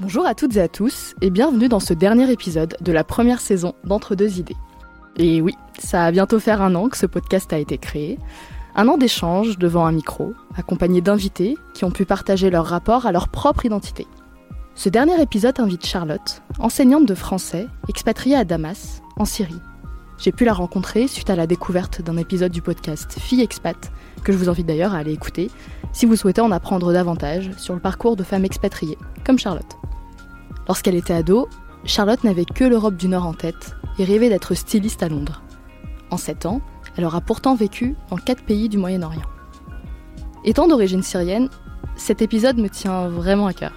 Bonjour à toutes et à tous et bienvenue dans ce dernier épisode de la première saison d'Entre deux idées. Et oui, ça a bientôt faire un an que ce podcast a été créé. Un an d'échanges devant un micro, accompagné d'invités qui ont pu partager leur rapport à leur propre identité. Ce dernier épisode invite Charlotte, enseignante de français, expatriée à Damas, en Syrie. J'ai pu la rencontrer suite à la découverte d'un épisode du podcast Fille Expat, que je vous invite d'ailleurs à aller écouter si vous souhaitez en apprendre davantage sur le parcours de femmes expatriées, comme Charlotte. Lorsqu'elle était ado, Charlotte n'avait que l'Europe du Nord en tête et rêvait d'être styliste à Londres. En 7 ans, elle aura pourtant vécu dans 4 pays du Moyen-Orient. Étant d'origine syrienne, cet épisode me tient vraiment à cœur.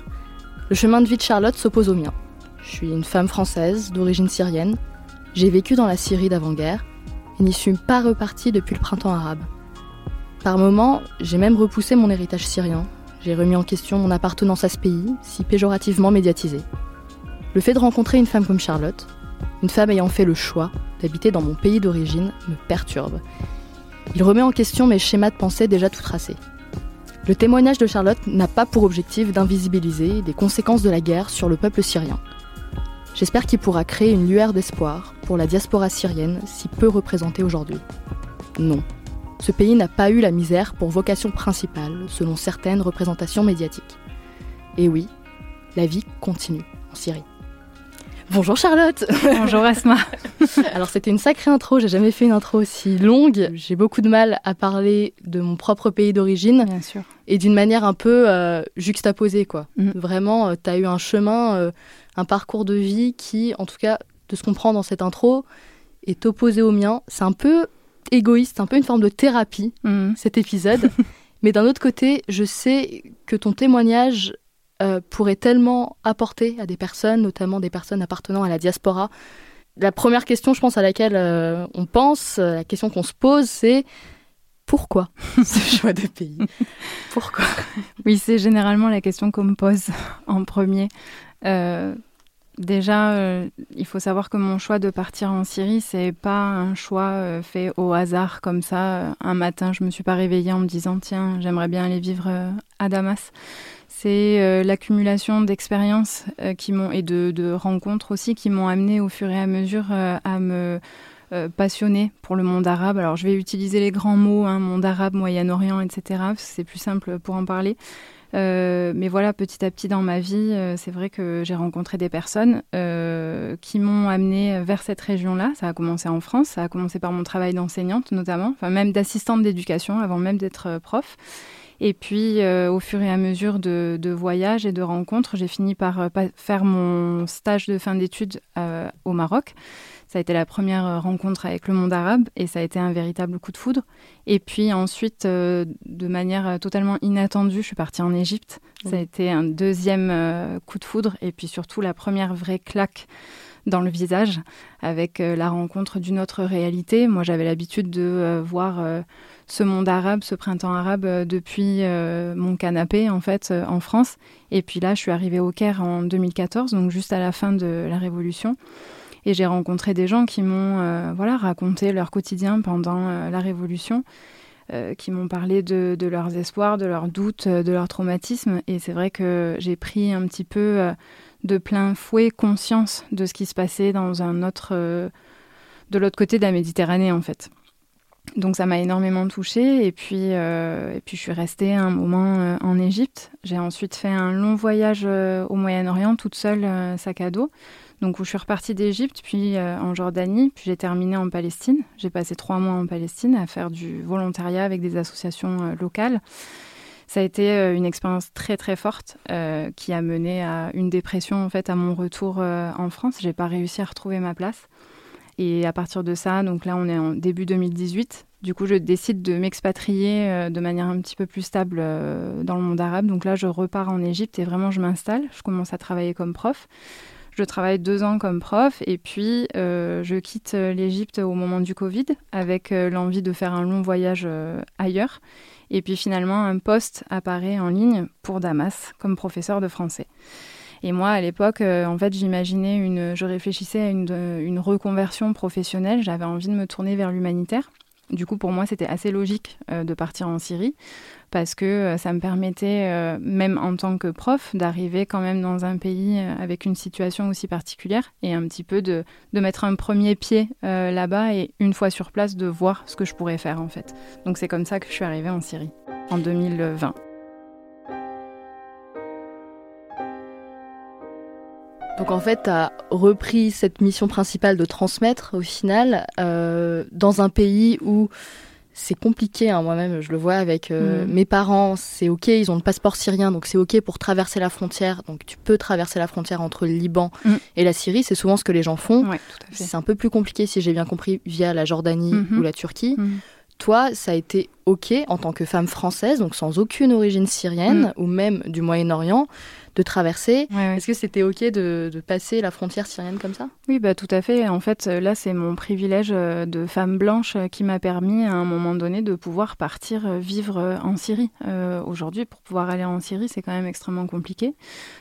Le chemin de vie de Charlotte s'oppose au mien. Je suis une femme française d'origine syrienne. J'ai vécu dans la Syrie d'avant-guerre et n'y suis pas repartie depuis le printemps arabe. Par moments, j'ai même repoussé mon héritage syrien. J'ai remis en question mon appartenance à ce pays, si péjorativement médiatisé. Le fait de rencontrer une femme comme Charlotte, une femme ayant fait le choix d'habiter dans mon pays d'origine, me perturbe. Il remet en question mes schémas de pensée déjà tout tracés. Le témoignage de Charlotte n'a pas pour objectif d'invisibiliser des conséquences de la guerre sur le peuple syrien. J'espère qu'il pourra créer une lueur d'espoir pour la diaspora syrienne si peu représentée aujourd'hui. Non, ce pays n'a pas eu la misère pour vocation principale, selon certaines représentations médiatiques. Et oui, la vie continue en Syrie. Bonjour Charlotte Bonjour Asma Alors c'était une sacrée intro, j'ai jamais fait une intro aussi longue. J'ai beaucoup de mal à parler de mon propre pays d'origine. Bien sûr. Et d'une manière un peu euh, juxtaposée, quoi. Mhm. Vraiment, tu as eu un chemin, euh, un parcours de vie qui, en tout cas, de ce qu'on prend dans cette intro, est opposé au mien. C'est un peu égoïste, un peu une forme de thérapie, Mhm. cet épisode. Mais d'un autre côté, je sais que ton témoignage euh, pourrait tellement apporter à des personnes, notamment des personnes appartenant à la diaspora. La première question, je pense, à laquelle euh, on pense, euh, la question qu'on se pose, c'est pourquoi ce choix de pays? Pourquoi? Oui, c'est généralement la question qu'on me pose en premier. Déjà, euh, il faut savoir que mon choix de partir en Syrie, c'est pas un choix euh, fait au hasard comme ça. Un matin, je me suis pas réveillée en me disant tiens, j'aimerais bien aller vivre euh, à Damas. C'est l'accumulation d'expériences qui m'ont et de, de rencontres aussi qui m'ont amené au fur et à mesure à me euh, passionner pour le monde arabe. Alors je vais utiliser les grands mots, hein, monde arabe, Moyen-Orient, etc. C'est plus simple pour en parler. Euh, mais voilà, petit à petit dans ma vie, euh, c'est vrai que j'ai rencontré des personnes qui m'ont amené vers cette région-là. Ça a commencé en France, ça a commencé par mon travail d'enseignante notamment, enfin même d'assistante d'éducation avant même d'être prof. Et puis, au fur et à mesure de, voyages et de rencontres, j'ai fini par pa- faire mon stage de fin d'études au Maroc. Ça a été la première euh, rencontre avec le monde arabe et ça a été un véritable coup de foudre. Et puis ensuite, euh, de manière euh, totalement inattendue, je suis partie en Égypte. Ça a été un deuxième euh, coup de foudre et puis surtout la première vraie claque dans le visage avec euh, la rencontre d'une autre réalité. Moi, j'avais l'habitude de voir ce monde arabe, ce printemps arabe depuis mon canapé en fait en France. Et puis là, je suis arrivée au Caire en 2014, donc juste à la fin de la Révolution. Et j'ai rencontré des gens qui m'ont euh, voilà raconté leur quotidien pendant euh, la Révolution, euh, qui m'ont parlé de, de leurs espoirs, de leurs doutes, de leurs traumatismes. Et c'est vrai que j'ai pris un petit peu de plein fouet conscience de ce qui se passait dans un autre, de l'autre côté de la Méditerranée en fait. Donc ça m'a énormément touchée et puis, et puis je suis restée un moment en Égypte. J'ai ensuite fait un long voyage au Moyen-Orient toute seule, sac à dos. Donc où je suis repartie d'Égypte, puis euh, en Jordanie, puis j'ai terminé en Palestine. J'ai passé trois mois en Palestine à faire du volontariat avec des associations euh, locales. Ça a été euh, une expérience très très forte qui a mené à une dépression en fait à mon retour en France. J'ai pas réussi à retrouver ma place. Et à partir de ça, donc là on est en début 2018. Du coup, je décide de m'expatrier de manière un petit peu plus stable dans le monde arabe. Donc là, je repars en Égypte et vraiment je m'installe. Je commence à travailler comme prof. Je travaille deux ans comme prof et puis euh, je quitte euh, l'Égypte au moment du Covid avec euh, l'envie de faire un long voyage ailleurs. Et puis finalement, un poste apparaît en ligne pour Damas comme professeur de français. Et moi, à l'époque, en fait, j'imaginais une, je réfléchissais à une reconversion professionnelle. J'avais envie de me tourner vers l'humanitaire. Du coup, pour moi, c'était assez logique de partir en Syrie parce que ça me permettait, même en tant que prof, d'arriver quand même dans un pays avec une situation aussi particulière et un petit peu de, de mettre un premier pied là-bas et une fois sur place de voir ce que je pourrais faire en fait. Donc c'est comme ça que je suis arrivée en Syrie en 2020. Donc en fait, tu as repris cette mission principale de transmettre au final euh, dans un pays où c'est compliqué. Hein, Moi-même, je le vois avec euh, mm. mes parents. C'est OK, ils ont le passeport syrien, donc c'est OK pour traverser la frontière. Donc tu peux traverser la frontière entre le Liban mm. et la Syrie. C'est souvent ce que les gens font. c'est un peu plus compliqué, si j'ai bien compris, via la Jordanie mm-hmm. ou la Turquie. Mm. Toi, ça a été OK en tant que femme française, donc sans aucune origine syrienne ou même du Moyen-Orient de traverser. Est-ce que c'était OK de, passer la frontière syrienne comme ça? Oui, bah, tout à fait. En fait, là, c'est mon privilège euh, de femme blanche euh, qui m'a permis à un moment donné de pouvoir partir euh, vivre en Syrie. Aujourd'hui, pour pouvoir aller en Syrie, c'est quand même extrêmement compliqué.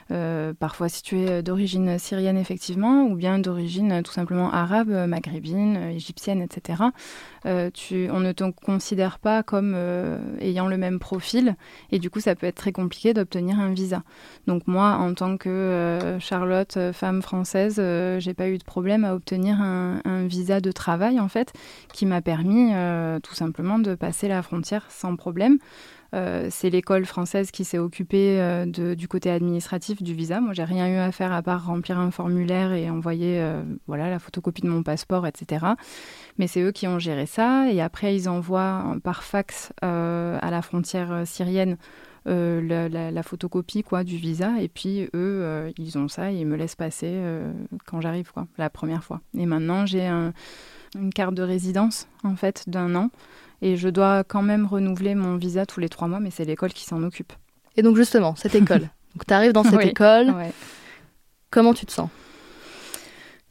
Parfois, si tu es d'origine syrienne, effectivement, ou bien d'origine tout simplement arabe, maghrébine, égyptienne, etc., on ne te considère pas comme ayant le même profil. Et du coup, ça peut être très compliqué d'obtenir un visa. Donc moi, en tant que euh, Charlotte, euh, femme française, euh, j'ai pas eu de problème à obtenir un, visa de travail en fait, qui m'a permis tout simplement de passer la frontière sans problème. C'est l'école française qui s'est occupée du côté administratif du visa. Moi, j'ai rien eu à faire à part remplir un formulaire et envoyer voilà la photocopie de mon passeport, etc. Mais c'est eux qui ont géré ça. Et après, ils envoient par fax à la frontière syrienne euh, la, photocopie quoi du visa et puis eux euh, ils ont ça et ils me laissent passer euh, quand j'arrive quoi la première fois et maintenant j'ai une carte de résidence en fait d'un an et je dois quand même renouveler mon visa tous les trois mois mais c'est l'école qui s'en occupe. Et donc justement cette école. Donc tu arrives dans cette école. comment tu te sens?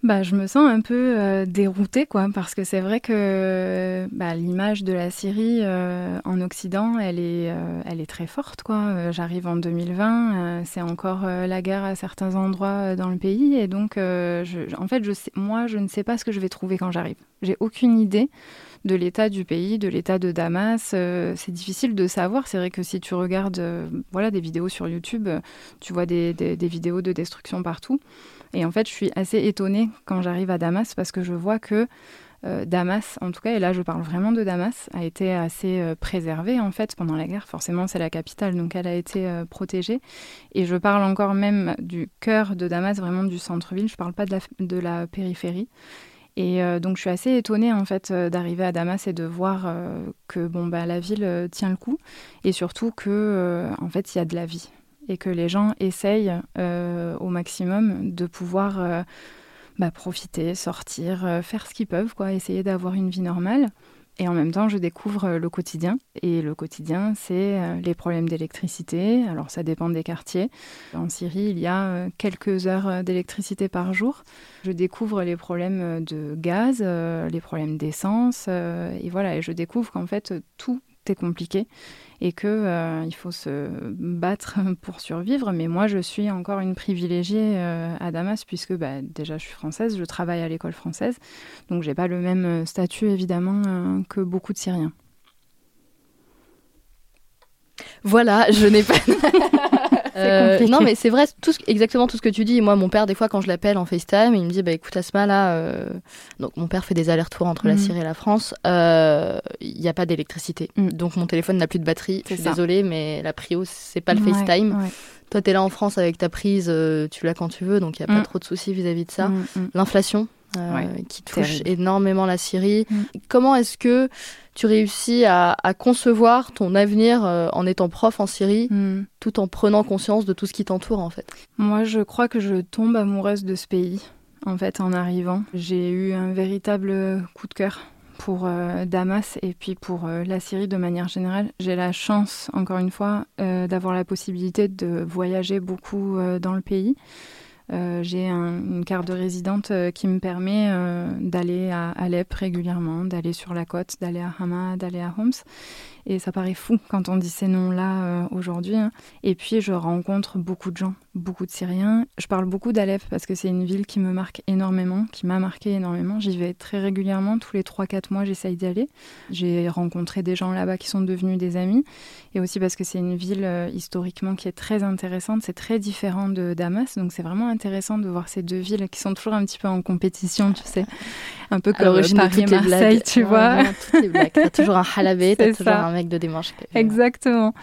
Bah, je me sens un peu euh, déroutée, quoi, parce que c'est vrai que bah, l'image de la Syrie euh, en Occident, elle est, euh, elle est très forte, quoi. J'arrive en 2020, c'est encore la guerre à certains endroits dans le pays, et donc, je, en fait, je sais, moi, je ne sais pas ce que je vais trouver quand j'arrive. J'ai aucune idée de l'état du pays, de l'état de Damas. c'est difficile de savoir. C'est vrai que si tu regardes, voilà, des vidéos sur YouTube, tu vois des, vidéos de destruction partout. Et en fait, je suis assez étonnée quand j'arrive à Damas parce que je vois que euh, Damas, en tout cas, et là je parle vraiment de Damas, a été assez euh, préservée en fait pendant la guerre. Forcément, c'est la capitale, donc elle a été euh, protégée. Et je parle encore même du cœur de Damas, vraiment du centre-ville. Je ne parle pas de la périphérie. Et donc je suis assez étonnée en fait d'arriver à Damas et de voir que bon bah la ville tient le coup. Et surtout que en fait il y a de la vie. Et que les gens essayent euh, au maximum de pouvoir euh, bah, profiter, sortir, euh, faire ce qu'ils peuvent, quoi, essayer d'avoir une vie normale. Et en même temps, je découvre le quotidien. Et le quotidien, c'est les problèmes d'électricité. Alors, ça dépend des quartiers. En Syrie, il y a quelques heures d'électricité par jour. Je découvre les problèmes de gaz, les problèmes d'essence. et voilà, et je découvre qu'en fait, tout est compliqué et que euh, il faut se battre pour survivre. Mais moi, je suis encore une privilégiée euh, à Damas puisque bah, déjà je suis française, je travaille à l'école française, donc j'ai pas le même euh, statut évidemment que beaucoup de Syriens. Voilà, je n'ai pas. Euh, non, mais c'est vrai, tout exactement tout ce que tu dis. Moi, mon père, des fois, quand je l'appelle en FaceTime, il me dit bah, écoute, Asma, là. Euh, donc, mon père fait des allers-retours entre la mm. Syrie et la France. Euh, il n'y a pas d'électricité. Mm. Donc, mon téléphone n'a plus de batterie. Je suis désolée, mais la prio, c'est pas le FaceTime. Toi, tu es là en France avec ta prise, tu l'as quand tu veux, donc il n'y a pas mm. trop de soucis vis-à-vis de ça. L'inflation, qui touche énormément la Syrie. Comment est-ce que tu réussis à, concevoir ton avenir euh, en étant prof en Syrie, hmm. tout en prenant conscience de tout ce qui t'entoure en fait? Moi, je crois que je tombe amoureuse de ce pays, en fait, en arrivant. J'ai eu un véritable coup de cœur pour euh, Damas et puis pour euh, la Syrie de manière générale. J'ai la chance, encore une fois, d'avoir la possibilité de voyager beaucoup dans le pays. Euh, j'ai une carte de résidente euh, qui me permet euh, d'aller à Alep régulièrement, d'aller sur la côte, d'aller à Hama, d'aller à Homs. Et ça paraît fou quand on dit ces noms-là aujourd'hui. Hein. Et puis, je rencontre beaucoup de gens, beaucoup de Syriens. Je parle beaucoup d'Alep parce que c'est une ville qui me marque énormément, qui m'a marqué énormément. J'y vais très régulièrement, tous les 3-4 mois, j'essaye d'y aller. J'ai rencontré des gens là-bas qui sont devenus des amis. Et aussi parce que c'est une ville historiquement qui est très intéressante. C'est très différent de Damas. Donc, c'est vraiment intéressant de voir ces deux villes qui sont toujours un petit peu en compétition, tu sais. Un peu comme Paris et Marseille, tu vois. T'as toujours un halabé, t'as toujours un de dimanche. Exactement.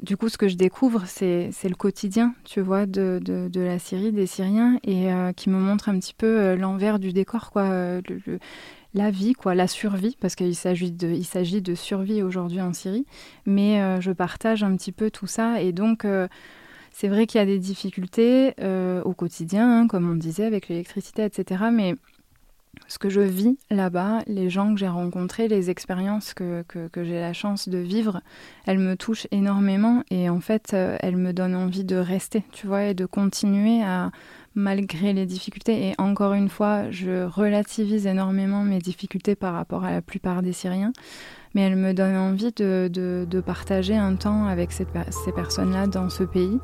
Du coup, ce que je découvre, c'est le quotidien, tu vois, de, la Syrie, des Syriens, et euh, qui me montre un petit peu euh, l'envers du décor, quoi. Euh, la vie, quoi, la survie, parce qu'il s'agit de, il s'agit de survie aujourd'hui en Syrie. Mais je partage un petit peu tout ça, et donc c'est vrai qu'il y a des difficultés au quotidien, hein, comme on disait, avec l'électricité, etc. Mais ce que je vis là-bas, les gens que j'ai rencontrés, les expériences que, que, j'ai la chance de vivre, elles me touchent énormément et en fait, euh, elles me donnent envie de rester, tu vois, et de continuer à, malgré les difficultés. Et encore une fois, je relativise énormément mes difficultés par rapport à la plupart des Syriens, mais elles me donnent envie de, de, partager un temps avec ces, personnes-là dans ce pays.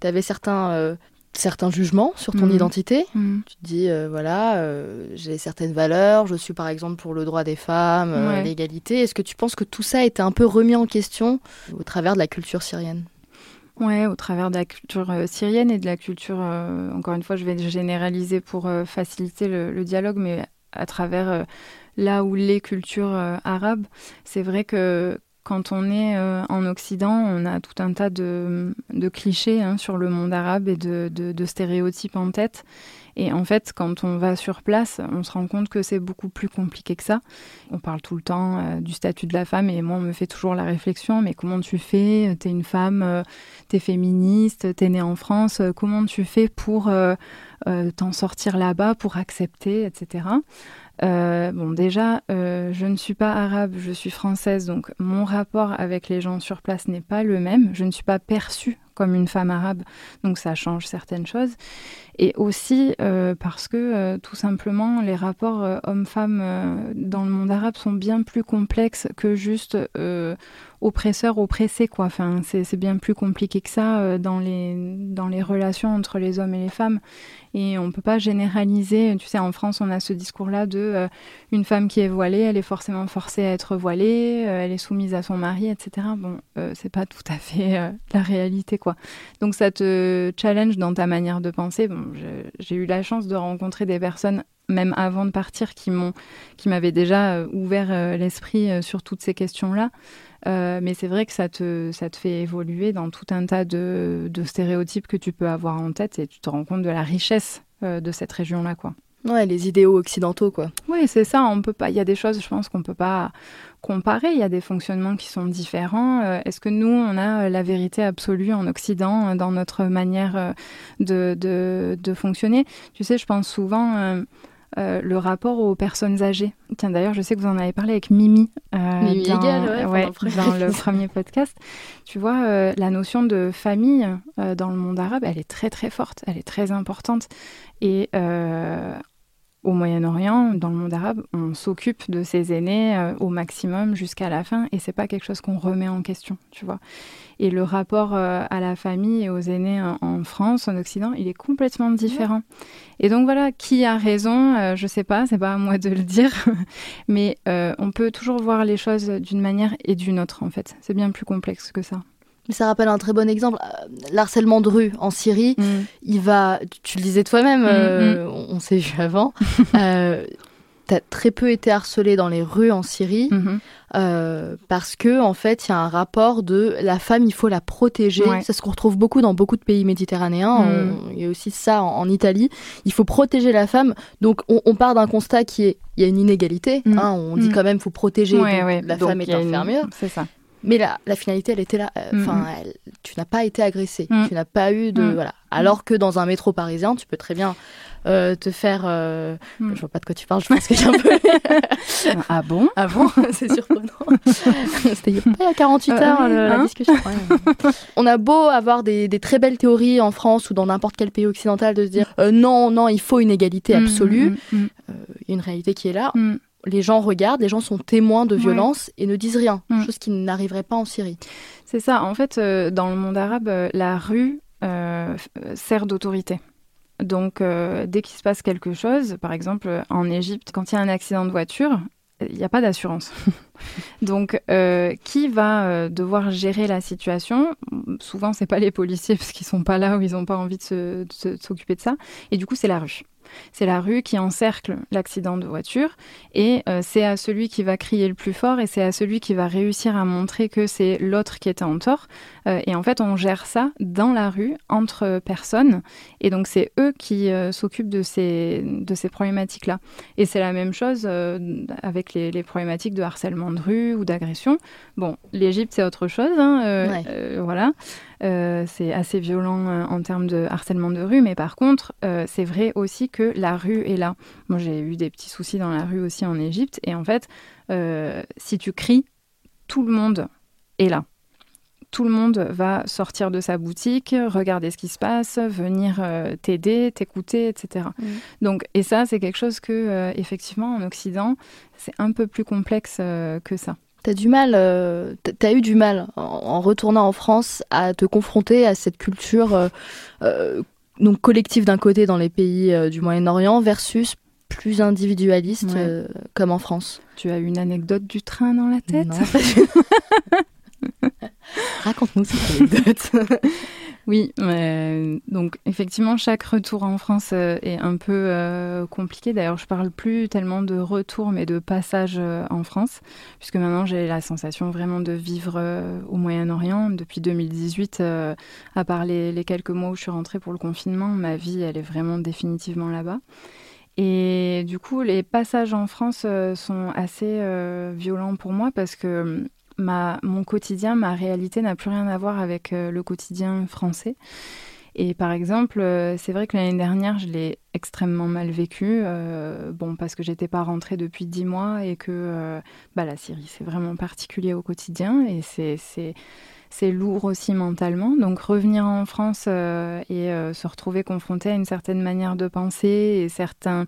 Tu avais certains euh, certains jugements sur ton mhm. identité. Mhm. Tu te dis, euh, voilà, euh, j'ai certaines valeurs, je suis par exemple pour le droit des femmes, euh, l'égalité. Est-ce que tu penses que tout ça a été un peu remis en question au travers de la culture syrienne? Ouais, au travers de la culture syrienne et de la culture, encore une fois, je vais généraliser pour faciliter le, dialogue, mais à travers là où les cultures arabes, c'est vrai que quand on est euh, en Occident, on a tout un tas de, clichés hein, sur le monde arabe et de, stéréotypes en tête. Et en fait, quand on va sur place, on se rend compte que c'est beaucoup plus compliqué que ça. On parle tout le temps euh, du statut de la femme et moi, on me fait toujours la réflexion, mais comment tu fais? T'es une femme, euh, t'es féministe, t'es née en France, comment tu fais pour t'en sortir là-bas, pour accepter, etc. Euh, bon, déjà, euh, je ne suis pas arabe, je suis française, donc mon rapport avec les gens sur place n'est pas le même. Je ne suis pas perçue comme une femme arabe, donc ça change certaines choses. Et aussi euh, parce que tout simplement, les rapports hommes-femmes dans le monde arabe sont bien plus complexes que juste oppresseur oppressé quoi. Enfin c'est bien plus compliqué que ça euh, dans les dans les relations entre les hommes et les femmes. Et on peut pas généraliser tu sais en France on a ce discours là de euh, une femme qui est voilée elle est forcément forcée à être voilée euh, elle est soumise à son mari etc bon c'est pas tout à fait la réalité quoi. Donc ça te challenge dans ta manière de penser j'ai eu la chance de rencontrer des personnes même avant de partir qui m'ont qui m'avaient déjà ouvert l'esprit sur toutes ces questions là euh, mais c'est vrai que ça te, ça te fait évoluer dans tout un tas de, stéréotypes que tu peux avoir en tête et tu te rends compte de la richesse euh, de cette région-là, quoi. Ouais, les idéaux occidentaux, quoi. Oui, c'est ça. On peut pas. Il y a des choses, je pense, qu'on peut pas comparer. Il y a des fonctionnements qui sont différents. Euh, est-ce que nous, on a la vérité absolue en Occident dans notre manière de, de, de fonctionner? Tu sais, je pense souvent euh, le rapport aux personnes âgées. Tiens, d'ailleurs, je sais que vous en avez parlé avec Mimi, euh, dans, dans, le premier podcast. Tu vois, euh, la notion de famille dans le monde arabe, elle est très très forte, elle est très importante. Et au Moyen-Orient, dans le monde arabe, on s'occupe de ses aînés au maximum jusqu'à la fin, et c'est pas quelque chose qu'on remet en question, tu vois. Et le rapport euh, à la famille et aux aînés en, France, en Occident, il est complètement différent. Et donc voilà, qui a raison, euh, je sais pas, c'est pas à moi de le dire, mais euh, on peut toujours voir les choses d'une manière et d'une autre en fait. C'est bien plus complexe que ça. Mais ça rappelle un très bon exemple. L'harcèlement de rue en Syrie, mm. il va, tu le disais toi-même, mm, mm. on, s'est vu avant, tu as très peu été harcelé dans les rues en Syrie. Mm-hmm. Euh, parce que en fait, il y a un rapport de la femme, il faut la protéger. C'est ce qu'on retrouve beaucoup dans beaucoup de pays méditerranéens. Il y a aussi ça en, Italie. Il faut protéger la femme. Donc, on, part d'un constat qui est, il y a une inégalité. Hein. on dit quand même, faut protéger. La femme est infirmière. C'est ça. Mais la, la, finalité, elle était là. Euh, enfin, tu n'as pas été agressé. Tu n'as pas eu de voilà. Alors que dans un métro parisien, tu peux très bien euh, te faire. Euh, hmm. Je vois pas de quoi tu parles, je pense que j'ai un peu. ah bon? Ah bon? C'est surprenant. C'était il y a 48 euh, heures la hein discussion. On a beau avoir des, des, très belles théories en France ou dans n'importe quel pays occidental de se dire non, non, il faut une égalité absolue. Il y a une réalité qui est là les gens regardent, les gens sont témoins de violence et ne disent rien, mm. chose qui n'arriverait pas en Syrie. C'est ça. En fait, dans le monde arabe, la rue sert d'autorité. Donc, dès qu'il se passe quelque chose, par exemple en Égypte, quand il y a un accident de voiture, il n'y a pas d'assurance. Donc, euh, qui va euh, devoir gérer la situation? Souvent, c'est pas les policiers parce qu'ils sont pas là ou ils n'ont pas envie de s'occuper de ça. Et du coup, c'est la rue. C'est la rue qui encercle l'accident de voiture et euh, c'est à celui qui va crier le plus fort et c'est à celui qui va réussir à montrer que c'est l'autre qui était en tort. Euh, et en fait, on gère ça dans la rue entre personnes et donc c'est eux qui euh, s'occupent de ces, de ces problématiques-là. Et c'est la même chose avec les, les, problématiques de harcèlement de rue ou d'agression. Bon, l'Égypte, c'est autre chose. Hein, voilà. Euh, c'est assez violent euh, en termes de harcèlement de rue, mais par contre, euh, c'est vrai aussi que la rue est là. Moi, j'ai eu des petits soucis dans la rue aussi en Égypte, et en fait, si tu cries, tout le monde est là. Tout le monde va sortir de sa boutique, regarder ce qui se passe, venir t'aider, t'écouter, etc. Mmh. Donc, et ça, c'est quelque chose que, effectivement, en Occident, c'est un peu plus complexe que ça. T'as du mal, euh, t'as eu du mal en, retournant en France à te confronter à cette culture euh, euh, donc collective d'un côté dans les pays du Moyen-Orient versus plus individualiste comme en France? Tu as une anecdote du train dans la tête? Raconte-nous cette anecdote. Oui, donc effectivement, chaque retour en France euh, est un peu euh, compliqué. D'ailleurs, je parle plus tellement de retour, mais de passage euh, en France, puisque maintenant j'ai la sensation vraiment de vivre au Moyen-Orient. Depuis 2018, à part les, les, quelques mois où je suis rentrée pour le confinement, ma vie, elle est vraiment définitivement là-bas. Et du coup, les passages en France sont assez violents pour moi parce que mon quotidien, ma réalité n'a plus rien à voir avec euh, le quotidien français. Et par exemple, euh, c'est vrai que l'année dernière, je l'ai extrêmement mal vécu, euh, bon, parce que j'étais pas rentrée depuis dix mois et que bah, la Syrie, c'est vraiment particulier au quotidien et c'est lourd aussi mentalement. Donc revenir en France et se retrouver confronté à une certaine manière de penser et certains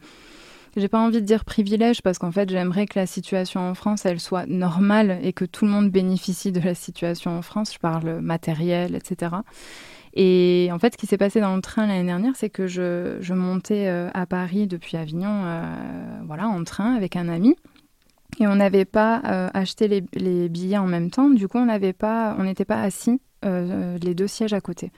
j'ai pas envie de dire privilège parce qu'en fait, j'aimerais que la situation en France, elle soit normale et que tout le monde bénéficie de la situation en France. Je parle matériel, etc. Et en fait, ce qui s'est passé dans le train l'année dernière, c'est que je, je montais euh, à Paris depuis Avignon, euh, voilà, en train avec un ami. Et on n'avait pas euh, acheté les, billets en même temps. Du coup, on n'avait pas, on n'était pas assis les deux sièges à côté.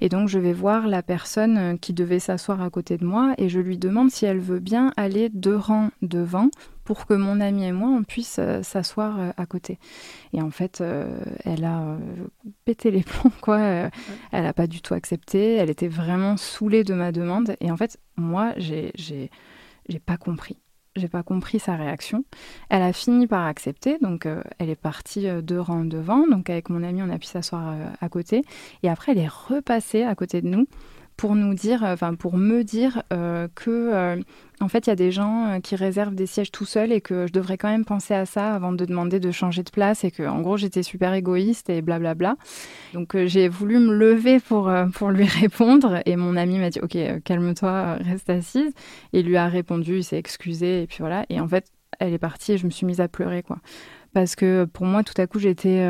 Et donc, je vais voir la personne euh, qui devait s'asseoir à côté de moi et je lui demande si elle veut bien aller deux rangs devant pour que mon ami et moi, on puisse euh, s'asseoir euh, à côté. Et en fait, elle a pété les plombs, quoi. Elle n'a pas du tout accepté. Elle était vraiment saoulée de ma demande. Et en fait, moi, j'ai pas compris j'ai pas compris sa réaction. Elle a fini par accepter, donc euh, elle est partie euh, deux rangs devant. Donc avec mon ami, on a pu s'asseoir euh, à côté. Et après, elle est repassée à côté de nous pour nous dire, enfin pour me dire euh, que euh, en fait il y a des gens euh, qui réservent des sièges tout seuls et que je devrais quand même penser à ça avant de demander de changer de place et que en gros j'étais super égoïste et blablabla. Donc j'ai voulu me lever pour pour lui répondre et mon ami m'a dit ok calme-toi reste assise. Et lui a répondu il s'est excusé et puis voilà. Et en fait elle est partie et je me suis mise à pleurer quoi. Parce que pour moi tout à coup j'étais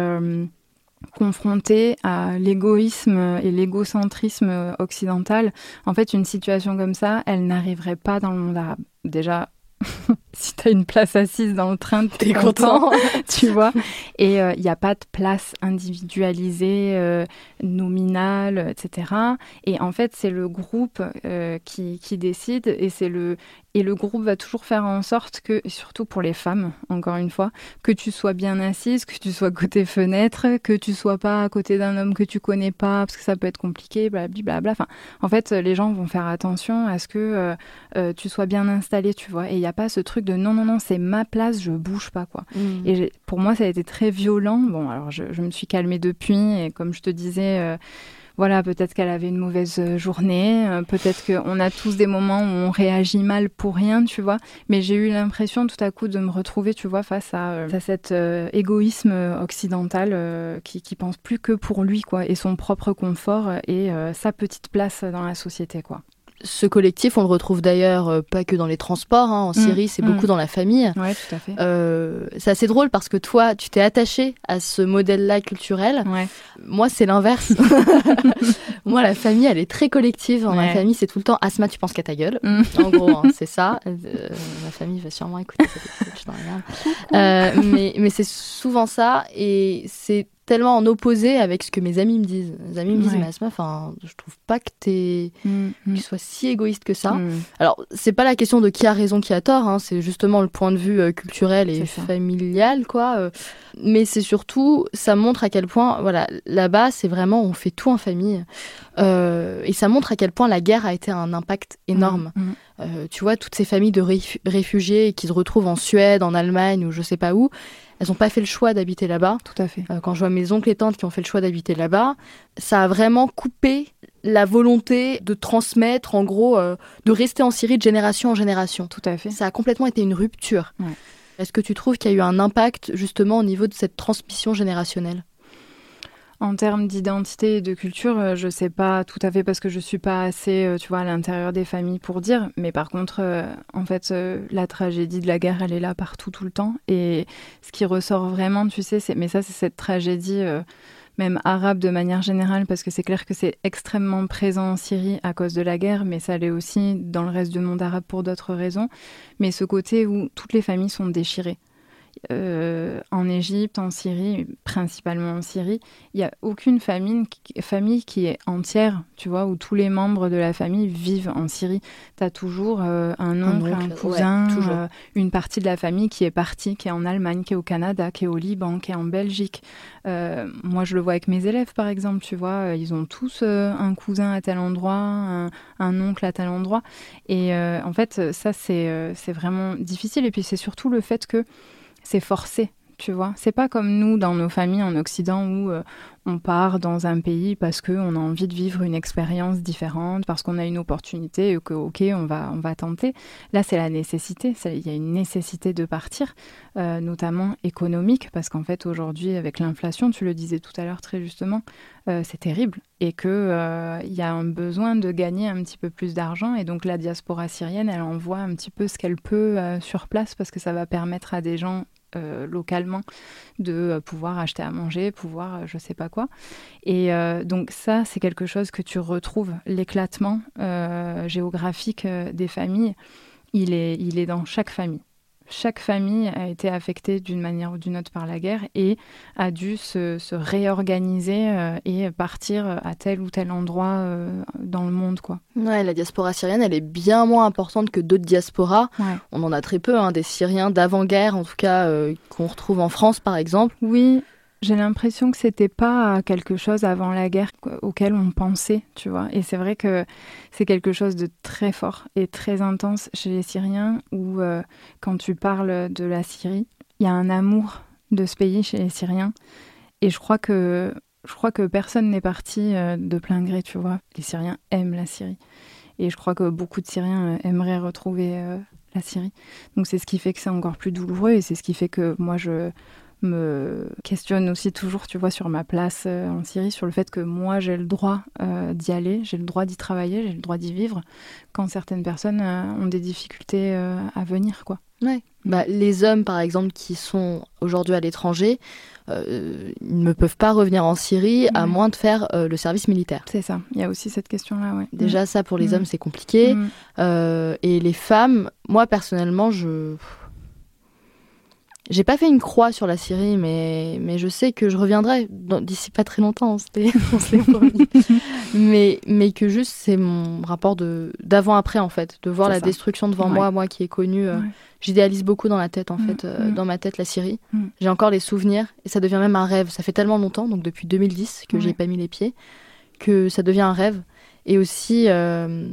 confrontée à l'égoïsme et l'égocentrisme occidental, en fait, une situation comme ça, elle n'arriverait pas dans le monde arabe. Déjà, si tu as une place assise dans le train, tu es content, tu vois. Et il euh, n'y a pas de place individualisée, euh, nominale, etc. Et en fait, c'est le groupe euh, qui, qui, décide et c'est le et le groupe va toujours faire en sorte que, surtout pour les femmes, encore une fois, que tu sois bien assise, que tu sois côté fenêtre, que tu sois pas à côté d'un homme que tu connais pas, parce que ça peut être compliqué, blablabla. Enfin, en fait, les gens vont faire attention à ce que tu sois bien installé, tu vois. Et il n'y a pas ce truc de non, non, non, c'est ma place, je bouge pas, quoi. Mm. Et pour moi, ça a été très violent. Bon, alors je, me suis calmée depuis, et comme je te disais, euh, voilà, peut-être qu'elle avait une mauvaise euh, journée, euh, peut-être qu'on a tous des moments où on réagit mal pour rien, tu vois. Mais j'ai eu l'impression tout à coup de me retrouver, tu vois, face à, cet égoïsme occidental qui, qui pense plus que pour lui, quoi, et son propre confort et sa petite place dans la société, quoi ce collectif, on le retrouve d'ailleurs euh, pas que dans les transports. hein. En Mm, Syrie, c'est mm. beaucoup dans la famille. Ouais, tout à fait. Euh, c'est assez drôle parce que toi, tu t'es attaché à ce modèle-là culturel. Ouais. Moi, c'est l'inverse. Moi, la famille, elle est très collective. Dans ma famille, c'est tout le temps Asma, tu penses qu'à ta gueule. Mm. En gros, hein, c'est ça. Euh, ma famille va sûrement écouter cet épisode, je. Euh, mais mais c'est souvent ça. Et c'est tellement en opposé avec ce que mes amis me disent. Mes amis me disent, Ouais. mais Asma, enfin, je trouve pas que t'es Mm, mm, tu sois si égoïste que ça. mm. Alors, c'est pas la question de qui a raison, qui a tort, hein, c'est justement le point de vue euh, culturel et familial, quoi. euh. mais c'est surtout, ça montre à quel point, voilà, là-bas, c'est vraiment, on fait tout en famille. Euh, et ça montre à quel point la guerre a été un impact énorme. Euh, tu vois, toutes ces familles de réfu- réfugiés qui se retrouvent en Suède, en Allemagne ou je sais pas où, elles n'ont pas fait le choix d'habiter là-bas. Tout à fait. Euh, quand je vois mes oncles et tantes qui ont fait le choix d'habiter là-bas, ça a vraiment coupé la volonté de transmettre, en gros, euh, de rester en Syrie de génération en génération. Tout à fait. Ça a complètement été une rupture. Ouais. Est-ce que tu trouves qu'il y a eu un impact justement au niveau de cette transmission générationnelle? En termes d'identité et de culture, euh, je sais pas tout à fait parce que je suis pas assez, euh, tu vois, à l'intérieur des familles pour dire. Mais par contre, euh, en fait, la tragédie de la guerre, elle est là partout tout le temps. Et ce qui ressort vraiment, tu sais, c'est, mais ça, c'est cette tragédie. même arabe de manière générale, parce que c'est clair que c'est extrêmement présent en Syrie à cause de la guerre, mais ça l'est aussi dans le reste du monde arabe pour d'autres raisons. Mais ce côté où toutes les familles sont déchirées. Euh, en Égypte, en Syrie, principalement en Syrie, il n'y a aucune famille, famille qui est entière, tu vois, où tous les membres de la famille vivent en Syrie. Tu as toujours euh, un oncle, un, oncle, cousin, euh, une partie de la famille qui est partie, qui est en Allemagne, qui est au Canada, qui est au Liban, qui est en Belgique. Moi, je le vois avec mes élèves, par exemple, tu vois, ils ont tous un cousin à tel endroit, un, un oncle à tel endroit. Et en fait, ça, c'est c'est vraiment difficile. Et puis, c'est surtout le fait que c'est forcé. Tu vois, c'est pas comme nous dans nos familles en Occident où euh, on part dans un pays parce qu'on a envie de vivre une expérience différente, parce qu'on a une opportunité et que, ok, on va, on va tenter. Là, c'est la nécessité. Il y a une nécessité de partir, euh, notamment économique, parce qu'en fait, aujourd'hui, avec l'inflation, tu le disais tout à l'heure très justement, euh, c'est terrible et que il y a un besoin de gagner un petit peu plus d'argent. Et donc, la diaspora syrienne, elle envoie un petit peu ce qu'elle peut sur place parce que ça va permettre à des gens euh, localement de euh, pouvoir acheter à manger, pouvoir euh, je sais pas quoi. Et donc ça, c'est quelque chose que tu retrouves, l'éclatement géographique des familles, il est, il est dans chaque famille. Chaque famille a été affectée d'une manière ou d'une autre par la guerre et a dû se, se réorganiser euh, et partir à tel ou tel endroit euh, dans le monde. Quoi. Ouais, la diaspora syrienne, elle est bien moins importante que d'autres diasporas. Ouais. On en a très peu, hein, des Syriens d'avant-guerre, en tout cas, euh, qu'on retrouve en France, par exemple. Oui, j'ai l'impression que c'était pas quelque chose avant la guerre auquel on pensait, tu vois. Et c'est vrai que c'est quelque chose de très fort et très intense chez les Syriens où euh, quand tu parles de la Syrie, il y a un amour de ce pays chez les Syriens. Et je crois que je crois que personne n'est parti euh, de plein gré, tu vois. Les Syriens aiment la Syrie. Et je crois que beaucoup de Syriens euh, aimeraient retrouver la Syrie. Donc c'est ce qui fait que c'est encore plus douloureux et c'est ce qui fait que moi je me questionne aussi toujours, tu vois, sur ma place euh, en Syrie, sur le fait que moi j'ai le droit euh, d'y aller, j'ai le droit d'y travailler, j'ai le droit d'y vivre, quand certaines personnes euh, ont des difficultés euh, à venir, quoi. Bah, les hommes, par exemple, qui sont aujourd'hui à l'étranger, ils ne peuvent pas revenir en Syrie à Ouais. moins de faire le service militaire. C'est ça, il y a aussi cette question-là, ouais. Déjà, ça, pour les Mm. hommes, c'est compliqué. Mm. Et les femmes, moi, personnellement, je... J'ai pas fait une croix sur la Syrie, mais, mais je sais que je reviendrai d'ici pas très longtemps, on se l'est on se l'est promis. mais, mais que juste c'est mon rapport d'avant-après en fait, de voir la ça. destruction devant Ouais. moi, moi qui ai connu. euh, Ouais. J'idéalise beaucoup dans la tête en Mm, fait, euh, mm. dans ma tête la Syrie. Mm. J'ai encore les souvenirs et ça devient même un rêve. Ça fait tellement longtemps, donc depuis 2010 que Ouais. j'y ai pas mis les pieds, que ça devient un rêve. Et aussi euh,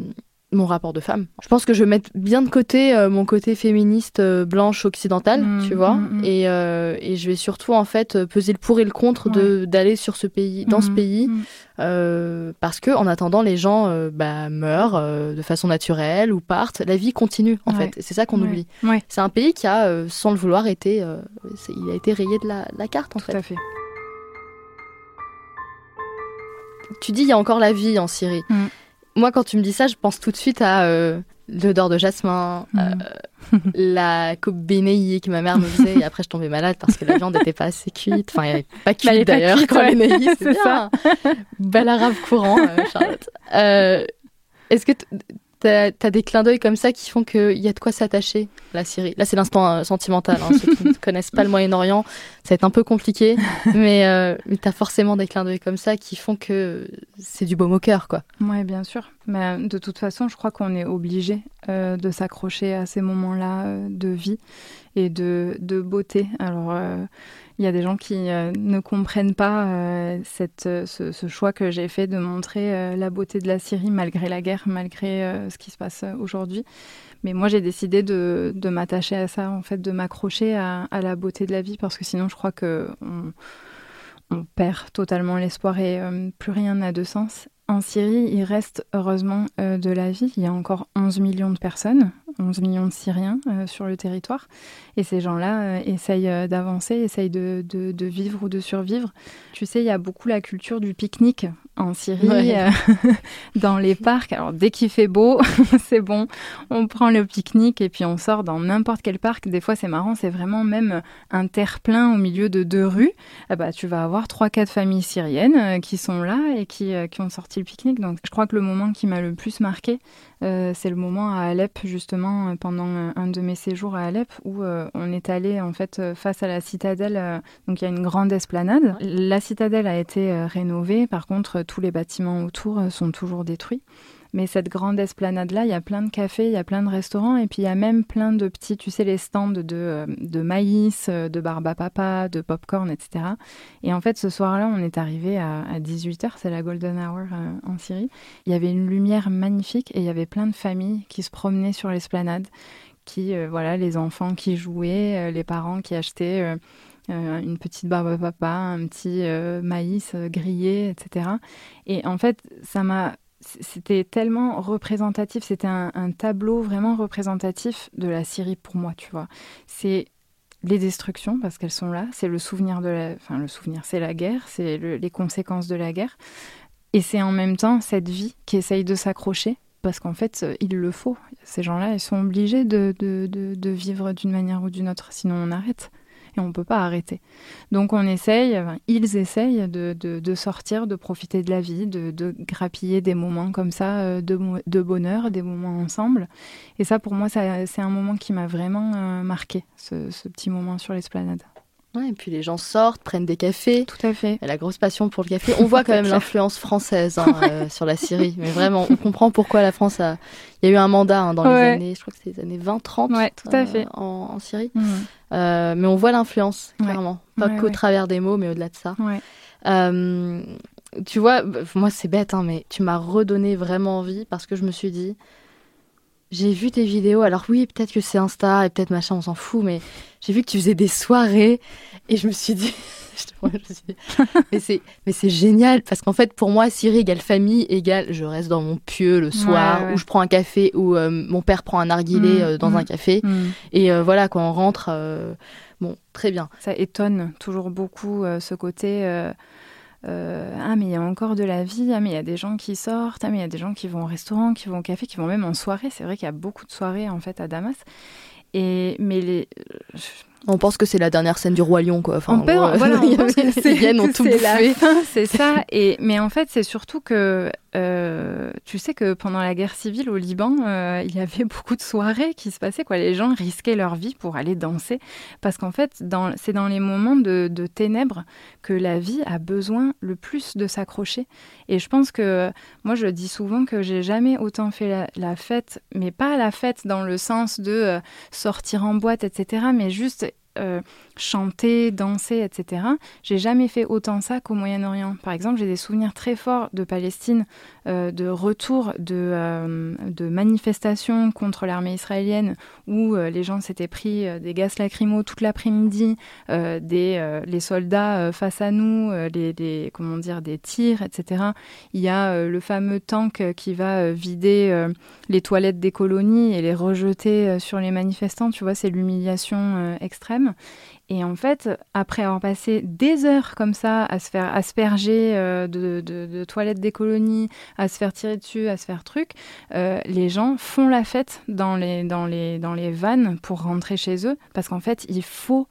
mon rapport de femme. Je pense que je vais mettre bien de côté euh, mon côté féministe euh, blanche occidentale, Mm, tu vois, mm, mm. et, euh, et je vais surtout en fait peser le pour et le contre de d'aller sur ce pays, dans ce pays, parce que en attendant les gens bah, meurent de façon naturelle ou partent, la vie continue en Ouais. fait. C'est ça qu'on Ouais. oublie. C'est un pays qui a, sans le vouloir, été, il a été rayé de la, de la carte en tout fait. à fait. Tu dis il y a encore la vie en Syrie. Mm. Moi, quand tu me dis ça, je pense tout de suite à l'odeur de jasmin, mm. la coupe bénéillée que ma mère me faisait. Et après, je tombais malade parce que la viande n'était pas assez cuite. Enfin, elle n'était pas cuite d'ailleurs quand bénéillée, c'est ça. Bel arabe courant, Charlotte. Est-ce que T'as as des clins d'œil comme ça qui font qu'il y a de quoi s'attacher, la Syrie. Là, c'est l'instant euh, sentimental. Hein. Ceux qui ne connaissent pas le Moyen-Orient, ça va être un peu compliqué. Mais, euh, mais tu as forcément des clins d'œil comme ça qui font que c'est du baume au cœur, quoi. Oui, bien sûr. Mais de toute façon, je crois qu'on est obligé euh, de s'accrocher à ces moments-là euh, de vie et de, de beauté. Alors, il y a des gens qui euh, ne comprennent pas euh, euh, ce, choix que j'ai fait de montrer la beauté de la Syrie malgré la guerre, malgré ce qui se passe aujourd'hui. Mais moi, j'ai décidé de, m'attacher à ça, en fait, de m'accrocher à, la beauté de la vie, parce que sinon, je crois que on, on perd totalement l'espoir et plus rien n'a de sens. En Syrie, il reste heureusement de la vie. Il y a encore 11 millions de personnes 11 millions de Syriens euh, sur le territoire. Et ces gens-là euh, essayent euh, d'avancer, essayent de, de, vivre ou de survivre. Tu sais, il y a beaucoup la culture du pique-nique en Syrie, dans les parcs. Alors dès qu'il fait beau, c'est bon, on prend le pique-nique et puis on sort dans n'importe quel parc. Des fois, c'est marrant, c'est vraiment même un terre-plein au milieu de deux rues. Bah, tu vas avoir trois, quatre familles syriennes qui sont là et qui, qui ont sorti le pique-nique. Donc je crois que le moment qui m'a le plus marqué, euh, c'est le moment à Alep, justement, euh, pendant un de mes séjours à Alep, où euh, on est allé en fait face à la citadelle. donc il y a une grande esplanade. La citadelle a été rénovée, par contre, tous les bâtiments autour sont toujours détruits. Mais cette grande esplanade-là, il y a plein de cafés, il y a plein de restaurants, et puis il y a même plein de petits, tu sais, les stands de, euh, de maïs, euh, de barbe à papa, de popcorn, etc. Et en fait, ce soir-là, on est arrivé à, 18h, c'est la golden hour euh, en Syrie. Il y avait une lumière magnifique et il y avait plein de familles qui se promenaient sur l'esplanade, qui, voilà, les enfants qui jouaient, les parents qui achetaient... une petite barbe à papa, un petit maïs grillé, etc. Et en fait, ça m'a c'était tellement représentatif, c'était un, tableau vraiment représentatif de la Syrie pour moi, tu vois. C'est les destructions parce qu'elles sont là, c'est le souvenir de la, enfin le souvenir, c'est la guerre, c'est les conséquences de la guerre, et c'est en même temps cette vie qui essaye de s'accrocher parce qu'en fait il le faut. Ces gens-là, ils sont obligés de vivre d'une manière ou d'une autre, sinon on arrête et on ne peut pas arrêter. Donc on essaye, ils essayent de, de, sortir, de profiter de la vie, de, grappiller des moments comme ça euh, de, bonheur, des moments ensemble. Et ça, pour moi, c'est un moment qui m'a vraiment euh, marqué, ce petit moment sur l'esplanade. Ouais, et puis les gens sortent, prennent des cafés. Tout à fait. Et la grosse passion pour le café. On voit quand même l'influence française hein, euh, sur la Syrie. Mais vraiment, on comprend pourquoi la France a. Il y a eu un mandat hein, dans les années, je crois que c'est les années 20-30 ouais, tout à fait. En, Syrie. Mmh. Euh, mais on voit l'influence, clairement. Pas qu'au travers des mots, mais au-delà de ça. Euh, tu vois, moi c'est bête, hein, mais tu m'as redonné vraiment envie parce que je me suis dit, j'ai vu tes vidéos. Alors oui, peut-être que c'est Insta et peut-être machin, on s'en fout, mais j'ai vu que tu faisais des soirées et je me suis dit, mais c'est mais c'est génial parce qu'en fait pour moi Siri égale famille égale je reste dans mon pieu le soir où je prends un café ou euh, mon père prend un narguilé mm, euh, dans un mm, café mm. et euh, voilà quand on rentre bon très bien ça étonne toujours beaucoup ce côté ah mais il y a encore de la vie, ah mais il y a des gens qui sortent, ah mais il y a des gens qui vont au restaurant, qui vont au café, qui vont même en soirée. C'est vrai qu'il y a beaucoup de soirées en fait à Damas. Et mais les on pense que c'est la dernière scène du roi lion quoi. Enfin, on, voilà, on pense que c'est c'est ça. Et mais en fait, c'est surtout que euh, tu sais que pendant la guerre civile au Liban, euh, il y avait beaucoup de soirées qui se passaient. Quoi. Les gens risquaient leur vie pour aller danser. Parce qu'en fait, c'est dans les moments de, ténèbres que la vie a besoin le plus de s'accrocher. Et je pense que moi, je dis souvent que j'ai jamais autant fait la, fête, mais pas la fête dans le sens de euh, sortir en boîte, etc., mais juste Uh. Chanter, danser, etc. J'ai jamais fait autant ça qu'au Moyen-Orient. Par exemple, j'ai des souvenirs très forts de Palestine, euh, de retour de, euh, de, manifestations contre l'armée israélienne où les gens s'étaient pris des gaz lacrymaux toute l'après-midi, des les soldats face à nous, les, comment dire, des tirs, etc. Il y a le fameux tank qui va vider les toilettes des colonies et les rejeter sur les manifestants. Tu vois, c'est l'humiliation extrême. Et en fait, après avoir passé des heures comme ça à se faire asperger euh, de, toilettes des colonies, à se faire tirer dessus, à se faire truc, euh, les gens font la fête dans les, dans, les, dans les vannes pour rentrer chez eux parce qu'en fait, il faut